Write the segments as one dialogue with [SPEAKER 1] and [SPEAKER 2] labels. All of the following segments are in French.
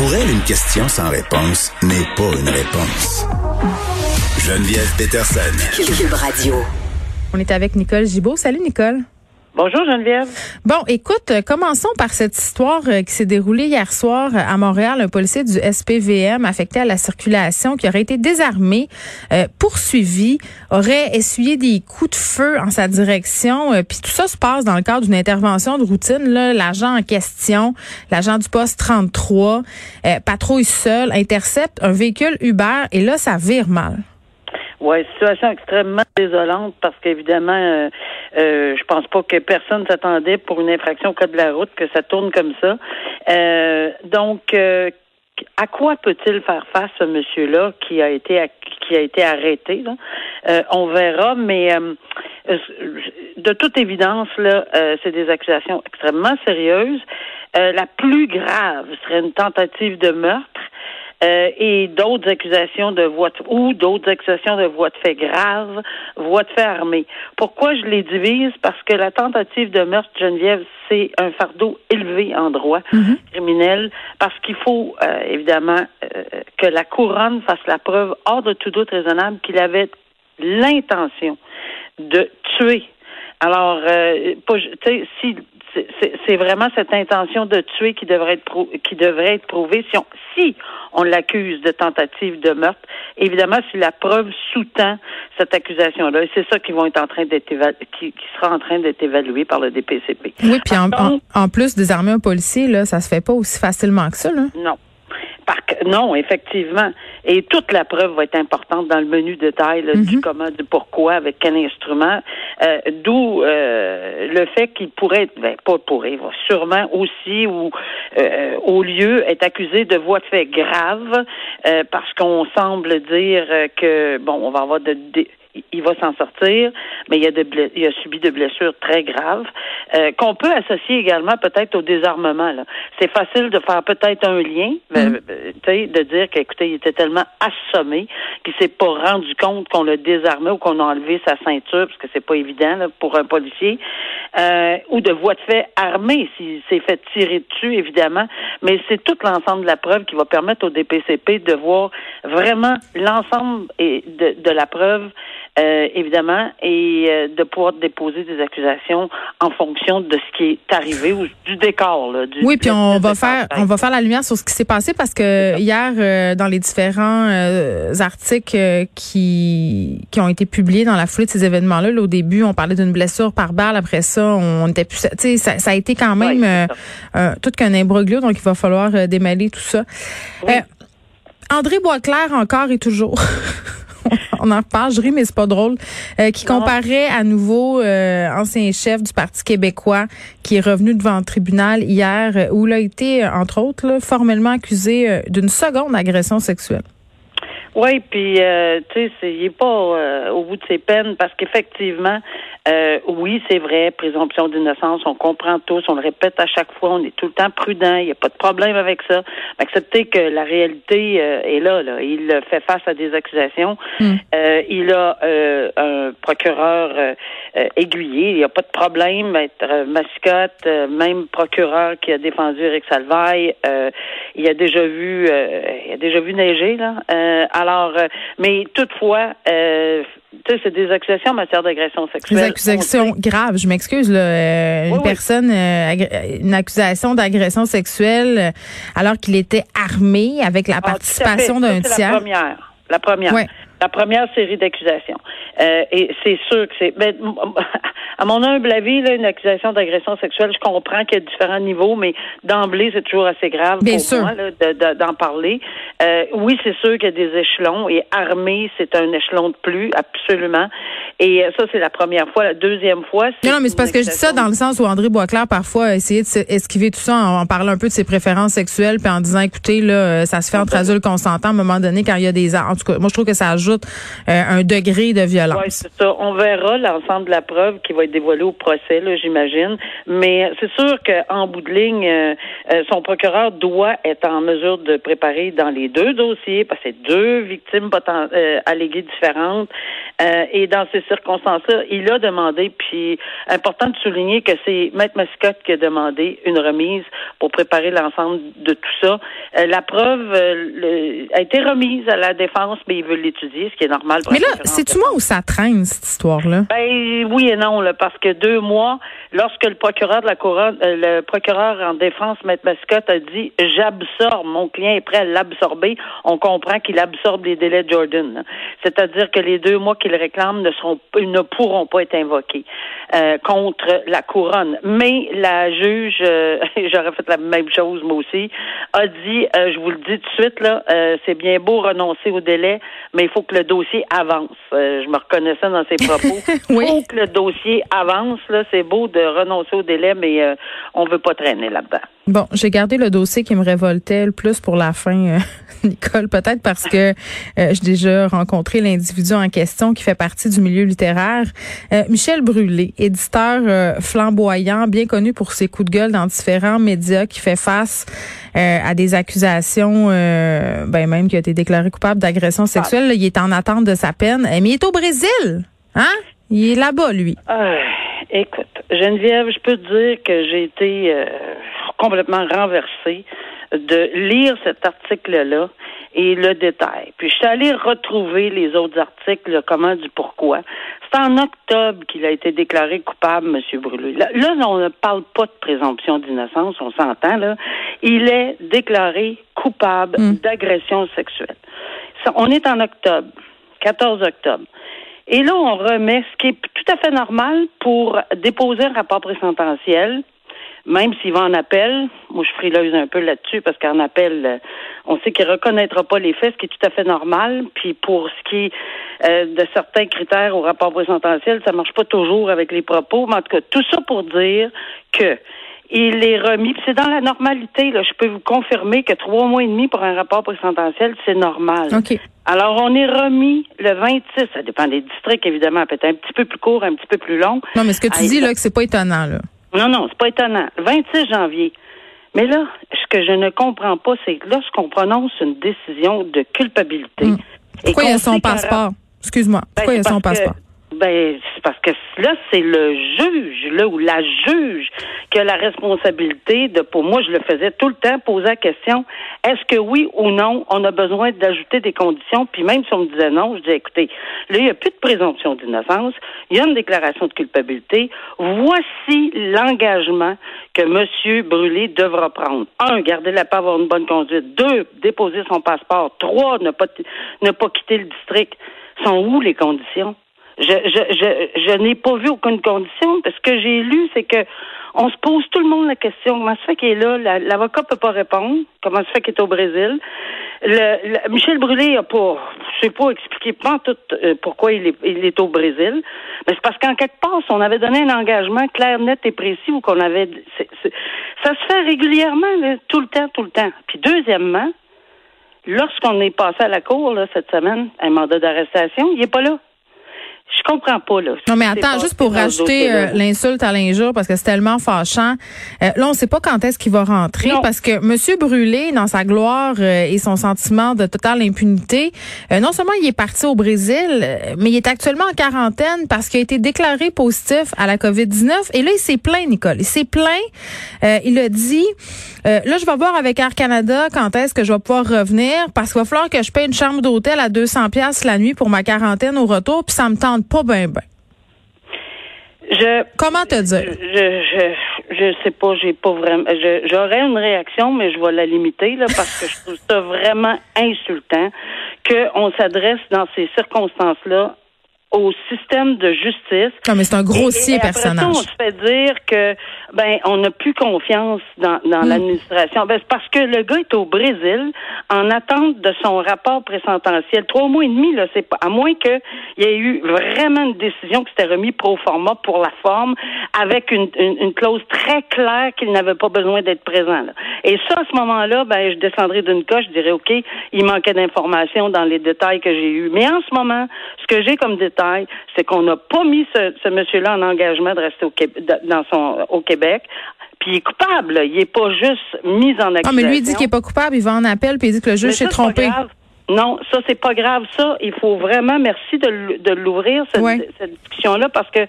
[SPEAKER 1] Pour elle, une question sans réponse n'est pas une réponse. Geneviève Peterson.
[SPEAKER 2] Cube Radio.
[SPEAKER 3] On est avec Nicole Gibault. Salut Nicole.
[SPEAKER 4] Bonjour Geneviève.
[SPEAKER 3] Bon, écoute, euh, commençons par cette histoire euh, qui s'est déroulée hier soir euh, à Montréal. Un policier du SPVM affecté à la circulation qui aurait été désarmé, poursuivi, aurait essuyé des coups de feu en sa direction. Puis tout ça se passe dans le cadre d'une intervention de routine. L'agent en question, l'agent du poste 33, patrouille seul, intercepte un véhicule Uber et là, ça vire mal.
[SPEAKER 4] Oui, situation extrêmement désolante parce qu'évidemment, euh, euh, je pense pas que personne s'attendait pour une infraction au code de la route que ça tourne comme ça. Euh, donc, euh, à quoi peut-il faire face ce monsieur-là qui a été qui a été arrêté là? On verra, mais de toute évidence là, c'est des accusations extrêmement sérieuses. la plus grave serait une tentative de meurtre. Euh, et d'autres accusations de voie de, ou d'autres accusations de voie de fait grave, voie de fait armée. Pourquoi je les divise? Parce que la tentative de meurtre, Geneviève, c'est un fardeau élevé en droit mhm. criminel, parce qu'il faut euh, évidemment euh, que la couronne fasse la preuve hors de tout doute raisonnable qu'il avait l'intention de tuer. Alors, tu sais, si c'est vraiment cette intention de tuer qui devrait être qui devrait être prouvée si on si on l'accuse de tentative de meurtre. Évidemment, si la preuve sous-tend cette accusation-là, c'est ça qui vont être en train d'être qui, qui, sera en train d'être évalué par le DPCP.
[SPEAKER 3] Oui, puis en, en, plus désarmer un policier, là, ça se fait pas aussi facilement que ça, là.
[SPEAKER 4] Non non, effectivement. Et toute la preuve va être importante dans le menu détail du mhm. comment, du pourquoi, avec quel instrument. Euh, d'où euh, le fait qu'il pourrait être, ben, pas pourrait, va sûrement aussi ou euh, au lieu être accusé de voie de fait grave, parce qu'on semble dire que bon, on va avoir de, il va s'en sortir, mais il a, de il a subi de blessures très graves euh, qu'on peut associer également peut-être au désarmement. C'est facile de faire peut-être un lien, euh, mm. euh, de dire qu'écoutez, il était tellement assommé qu'il s'est pas rendu compte qu'on l'a désarmé ou qu'on a enlevé sa ceinture, parce que c'est pas évident pour un policier, ou de voie de fait armée s'il s'est fait tirer dessus, évidemment. Mais c'est tout l'ensemble de la preuve qui va permettre au DPCP de voir vraiment l'ensemble de, de la preuve euh, évidemment, et euh, de pouvoir déposer des accusations en fonction de ce qui est arrivé ou du décor. Là,
[SPEAKER 3] oui, puis on va faire on va faire la lumière sur ce qui s'est passé parce que hier, euh, dans les différents articles qui qui ont été publiés dans la foulée de ces événements-là, au début, on parlait d'une blessure par balle. Après ça, on était plus, tu sais, ça, ça, a été quand même tout qu'un imbroglio, donc il va falloir démêler tout ça. André Boisclair encore et toujours. on en reparle, je ris, mais c'est pas drôle, euh, qui comparait à nouveau euh, ancien chef du Parti québécois qui est revenu devant le tribunal hier, euh, où il a été, entre autres, formellement accusé d'une seconde agression sexuelle.
[SPEAKER 4] Oui, puis euh, tu sais, il n'est pas euh, au bout de ses peines parce qu'effectivement, euh, oui, c'est vrai, présomption d'innocence, on comprend tous, on le répète à chaque fois, on est tout le temps prudent, il n'y a pas de problème avec ça. Accepter que la réalité est là, là. Il fait face à des accusations. Hmm. il a un procureur aiguillé, il n'y a pas de problème. Être mascotte, même procureur qui a défendu Eric Salvaille, il a déjà vu, il a déjà vu neiger là. Alors, euh, mais toutefois, euh, c'est des accusations en matière d'agression sexuelle.
[SPEAKER 3] Des accusations graves, je m'excuse. Euh, une personne, une accusation d'agression sexuelle alors qu'il était armé avec la ah, participation d'un tiers.
[SPEAKER 4] La première. La première. La première série d'accusations. et c'est sûr que c'est. Ben, à mon humble avis, là, une accusation d'agression sexuelle, je comprends qu'il y a différents niveaux, mais d'emblée, c'est toujours assez grave pour moi d'en parler. Euh, oui, c'est sûr qu'il y a des échelons et armé, c'est un échelon de plus, absolument. Et euh, ça, c'est la première fois. La deuxième fois,
[SPEAKER 3] c'est. Non, non, mais c'est parce que je dis ça dans le sens où André Boisclair, parfois, a essayé d'esquiver tout ça en, parlant un peu de ses préférences sexuelles, puis en disant, écoutez, là, euh, ça se fait entre adultes consentants à un moment donné quand il y a des. En tout cas, moi, je trouve que ça ajoute un degré de violence. Oui,
[SPEAKER 4] c'est ça. On verra l'ensemble de la preuve qui va être dévoilée au procès, là, j'imagine. Mais c'est sûr qu'en bout de ligne, euh, euh, son procureur doit être en mesure de préparer dans les deux dossiers, parce que c'est deux victimes euh, alléguées différentes. Et dans ces circonstances-là, il a demandé, puis important de souligner que c'est Maître Mascotte qui a demandé une remise pour préparer l'ensemble de tout ça. Euh, la preuve euh, a été remise à la défense, mais ils veulent l'étudier, ce qui est normal.
[SPEAKER 3] mais là, c'est-tu moi où ça traîne, cette histoire-là?
[SPEAKER 4] Ben, oui et non, là, parce que deux mois, lorsque le procureur de la couronne, le procureur en défense, Maître Mascotte, a dit j'absorbe, mon client est prêt à l'absorber, on comprend qu'il absorbe les délais de Jordan. C'est-à-dire que les deux mois qu'il réclame ne seront ne pourront pas être invoqués euh, contre la couronne. Mais la juge, euh, j'aurais fait la même chose moi aussi, a dit, euh, je vous le dis tout de suite là, c'est bien beau renoncer au délai, mais il faut que le dossier avance. je me reconnaissais dans ses propos.
[SPEAKER 3] oui.
[SPEAKER 4] Il faut que le dossier avance là. C'est beau de renoncer au délai, mais on veut pas traîner là-dedans.
[SPEAKER 3] Bon, j'ai gardé le dossier qui me révoltait le plus pour la fin, euh, Nicole, peut-être parce que euh, j'ai déjà rencontré l'individu en question qui fait partie du milieu littéraire. Euh, Michel Brûlé, éditeur flamboyant, bien connu pour ses coups de gueule dans différents médias, qui fait face à des accusations, ben même qui a été déclaré coupable d'agression sexuelle. il est en attente de sa peine, mais il est au Brésil, hein? Il est là-bas, lui.
[SPEAKER 4] Écoute, Geneviève, je peux te dire que j'ai été complètement renversé de lire cet article-là et le détail. Puis je suis allée retrouver les autres articles, comment du pourquoi. C'est en octobre qu'il a été déclaré coupable, M. Brûlé. Là, on ne parle pas de présomption d'innocence, on s'entend, là. Il est déclaré coupable hmm. d'agression sexuelle. on est en octobre, 14 octobre. Et là, on remet ce qui est tout à fait normal pour déposer un rapport présententiel même s'il va en appel, moi je frileuse un peu là-dessus parce qu'en appel, euh, on sait qu'il reconnaîtra pas les faits, ce qui est tout à fait normal. Puis pour ce qui est euh, de certains critères au rapport présententiel, ça marche pas toujours avec les propos. Mais en tout cas, tout ça pour dire que il est remis. C'est dans la normalité. Là, je peux vous confirmer que trois mois et demi pour un rapport présententiel, c'est normal. Alors, on est remis le 26. Ça dépend des districts, évidemment. Peut-être un petit peu plus court, un petit peu plus long.
[SPEAKER 3] Non, mais ce que tu dis, là, que c'est pas étonnant, là.
[SPEAKER 4] Non, non, c'est pas étonnant. 26 janvier. Mais là, ce que je ne comprends pas, c'est que lorsqu'on prononce une décision de culpabilité.
[SPEAKER 3] Hmm. Pourquoi il y a son passeport? Excuse-moi. Pourquoi il y a son passeport?
[SPEAKER 4] Ben, c'est parce que là, c'est le juge, là, ou la juge qui a la responsabilité de, pour moi, je le faisais tout le temps, poser la question, est-ce que oui ou non, on a besoin d'ajouter des conditions? Puis même si on me disait non, je disais, écoutez, là, il n'y a plus de présomption d'innocence, il y a une déclaration de culpabilité. Voici l'engagement que M. Brûlé devra prendre. Un, garder la paix, avoir une bonne conduite. Deux, déposer son passeport. Trois, ne pas, ne pas quitter le district. Sont où les conditions? Je, je, je, je n'ai pas vu aucune condition. Ce que j'ai lu, c'est que on se pose tout le monde la question comment se fait qu'il est là? L'avocat peut pas répondre. Comment se fait qu'il est au Brésil? Le, Michel Brûlé a pas, je sais pas expliquer pas tout euh, pourquoi il est, il est au Brésil, mais c'est parce qu'en quelque part, on avait donné un engagement clair, net et précis ou qu'on avait, ça se fait régulièrement, tout le temps, tout le temps. Puis deuxièmement, lorsqu'on est passé à la cour là, cette semaine, un mandat d'arrestation, il est pas là. Je comprends pas, là.
[SPEAKER 3] Non, mais attends, juste pour rajouter euh, l'insulte à l'injure, parce que c'est tellement fâchant. Euh, là, on sait pas quand est-ce qu'il va rentrer, parce que Monsieur Brûlé, dans sa gloire euh, et son sentiment de totale impunité, non seulement il est parti au Brésil, mais il est actuellement en quarantaine parce qu'il a été déclaré positif à la COVID-19. Et là, il s'est plaint, Nicole. Il s'est plaint. il a dit, là, je vais voir avec Air Canada quand est-ce que je vais pouvoir revenir, parce qu'il va falloir que je paye une chambre d'hôtel à 200 pièces la nuit pour ma quarantaine au retour, puis ça me tente pas bien, ben.
[SPEAKER 4] Je,
[SPEAKER 3] Comment te dire?
[SPEAKER 4] Je, je, je sais pas, j'ai pas vraiment. J'aurais une réaction, mais je vais la limiter là parce que je trouve ça vraiment insultant qu'on s'adresse dans ces circonstances-là au système de justice.
[SPEAKER 3] Non, mais c'est un grossier personnage.
[SPEAKER 4] on se fait dire que ben on n'a plus confiance dans, dans hmm. l'administration. Ben, c'est parce que le gars est au Brésil en attente de son rapport présententiel. Trois mois et demi, là, c'est pas à moins qu'il y ait eu vraiment une décision qui s'était remis pro forma pour la forme, avec une, une, clause très claire qu'il n'avait pas besoin d'être présent. Là. Et ça, à ce moment-là, ben je descendrais d'une coche, je dirais OK, il manquait d'informations dans les détails que j'ai eus. Mais en ce moment, ce que j'ai comme détail c'est qu'on n'a pas mis ce, monsieur-là en engagement de rester au, dans son, au Québec. Puis il est coupable, il n'est pas juste mis en accusation.
[SPEAKER 3] Ah, mais lui il dit qu'il n'est pas coupable, il va en appel, puis il dit que le juge s'est trompé.
[SPEAKER 4] Non, ça c'est pas grave. Ça, il faut vraiment, merci de, l'ouvrir cette, discussion-là parce que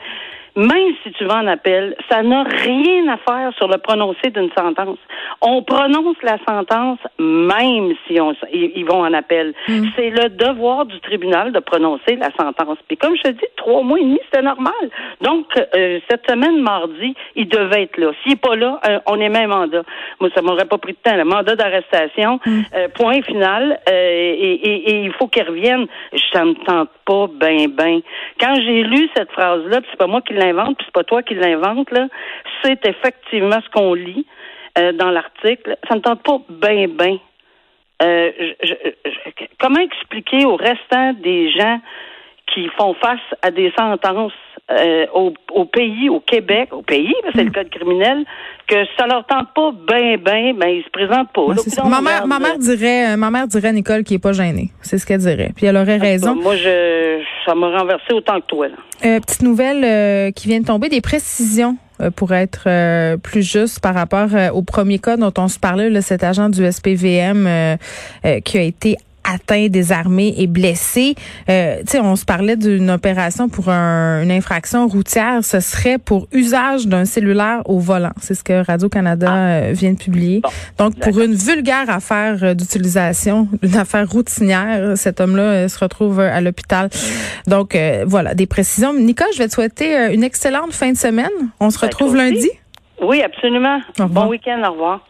[SPEAKER 4] même si tu vas en appel, ça n'a rien à faire sur le prononcé d'une sentence. On prononce la sentence même si on, ils vont en appel. Mm. C'est le devoir du tribunal de prononcer la sentence. Puis comme je te dis, trois mois et demi, c'était normal. Donc, euh, cette semaine, mardi, il devait être là. S'il n'est pas là, euh, on émet un mandat. Moi, ça m'aurait pas pris de temps. Le mandat d'arrestation, mm. euh, point final, et, il faut qu'il revienne. Ça me tente pas ben ben. Quand j'ai lu cette phrase-là, c'est pas moi qui l'invente, puis c'est pas toi qui l'invente, là, c'est effectivement ce qu'on lit dans l'article. Ça me tente pas ben ben. comment expliquer au restant des gens qui font face à des sentences euh, au, pays, au Québec, au pays, c'est le hmm. code criminel, que ça leur tente pas ben ben, ben ils se présentent pas.
[SPEAKER 3] ma mère, ma mère dirait, ma mère dirait Nicole qui est pas gênée, c'est ce qu'elle dirait. Puis elle aurait raison.
[SPEAKER 4] Moi, je, ça m'a renversé autant que toi.
[SPEAKER 3] Euh, petite nouvelle euh, qui vient de tomber, des précisions pour être plus juste par rapport au premier cas dont on se parlait, cet agent du SPVM qui a été atteint, désarmé et blessé. Euh, tu sais, on se parlait d'une opération pour une infraction routière. Ce serait pour usage d'un cellulaire au volant. C'est ce que Radio-Canada ah. euh, vient de publier. Donc, pour une vulgaire affaire euh, d'utilisation, une affaire routinière, cet homme-là euh, se retrouve à l'hôpital. Donc, voilà, des précisions. Nicole, je vais te souhaiter une excellente fin de semaine. On se ben, retrouve lundi.
[SPEAKER 4] Oui, absolument. Bon week-end. Au revoir.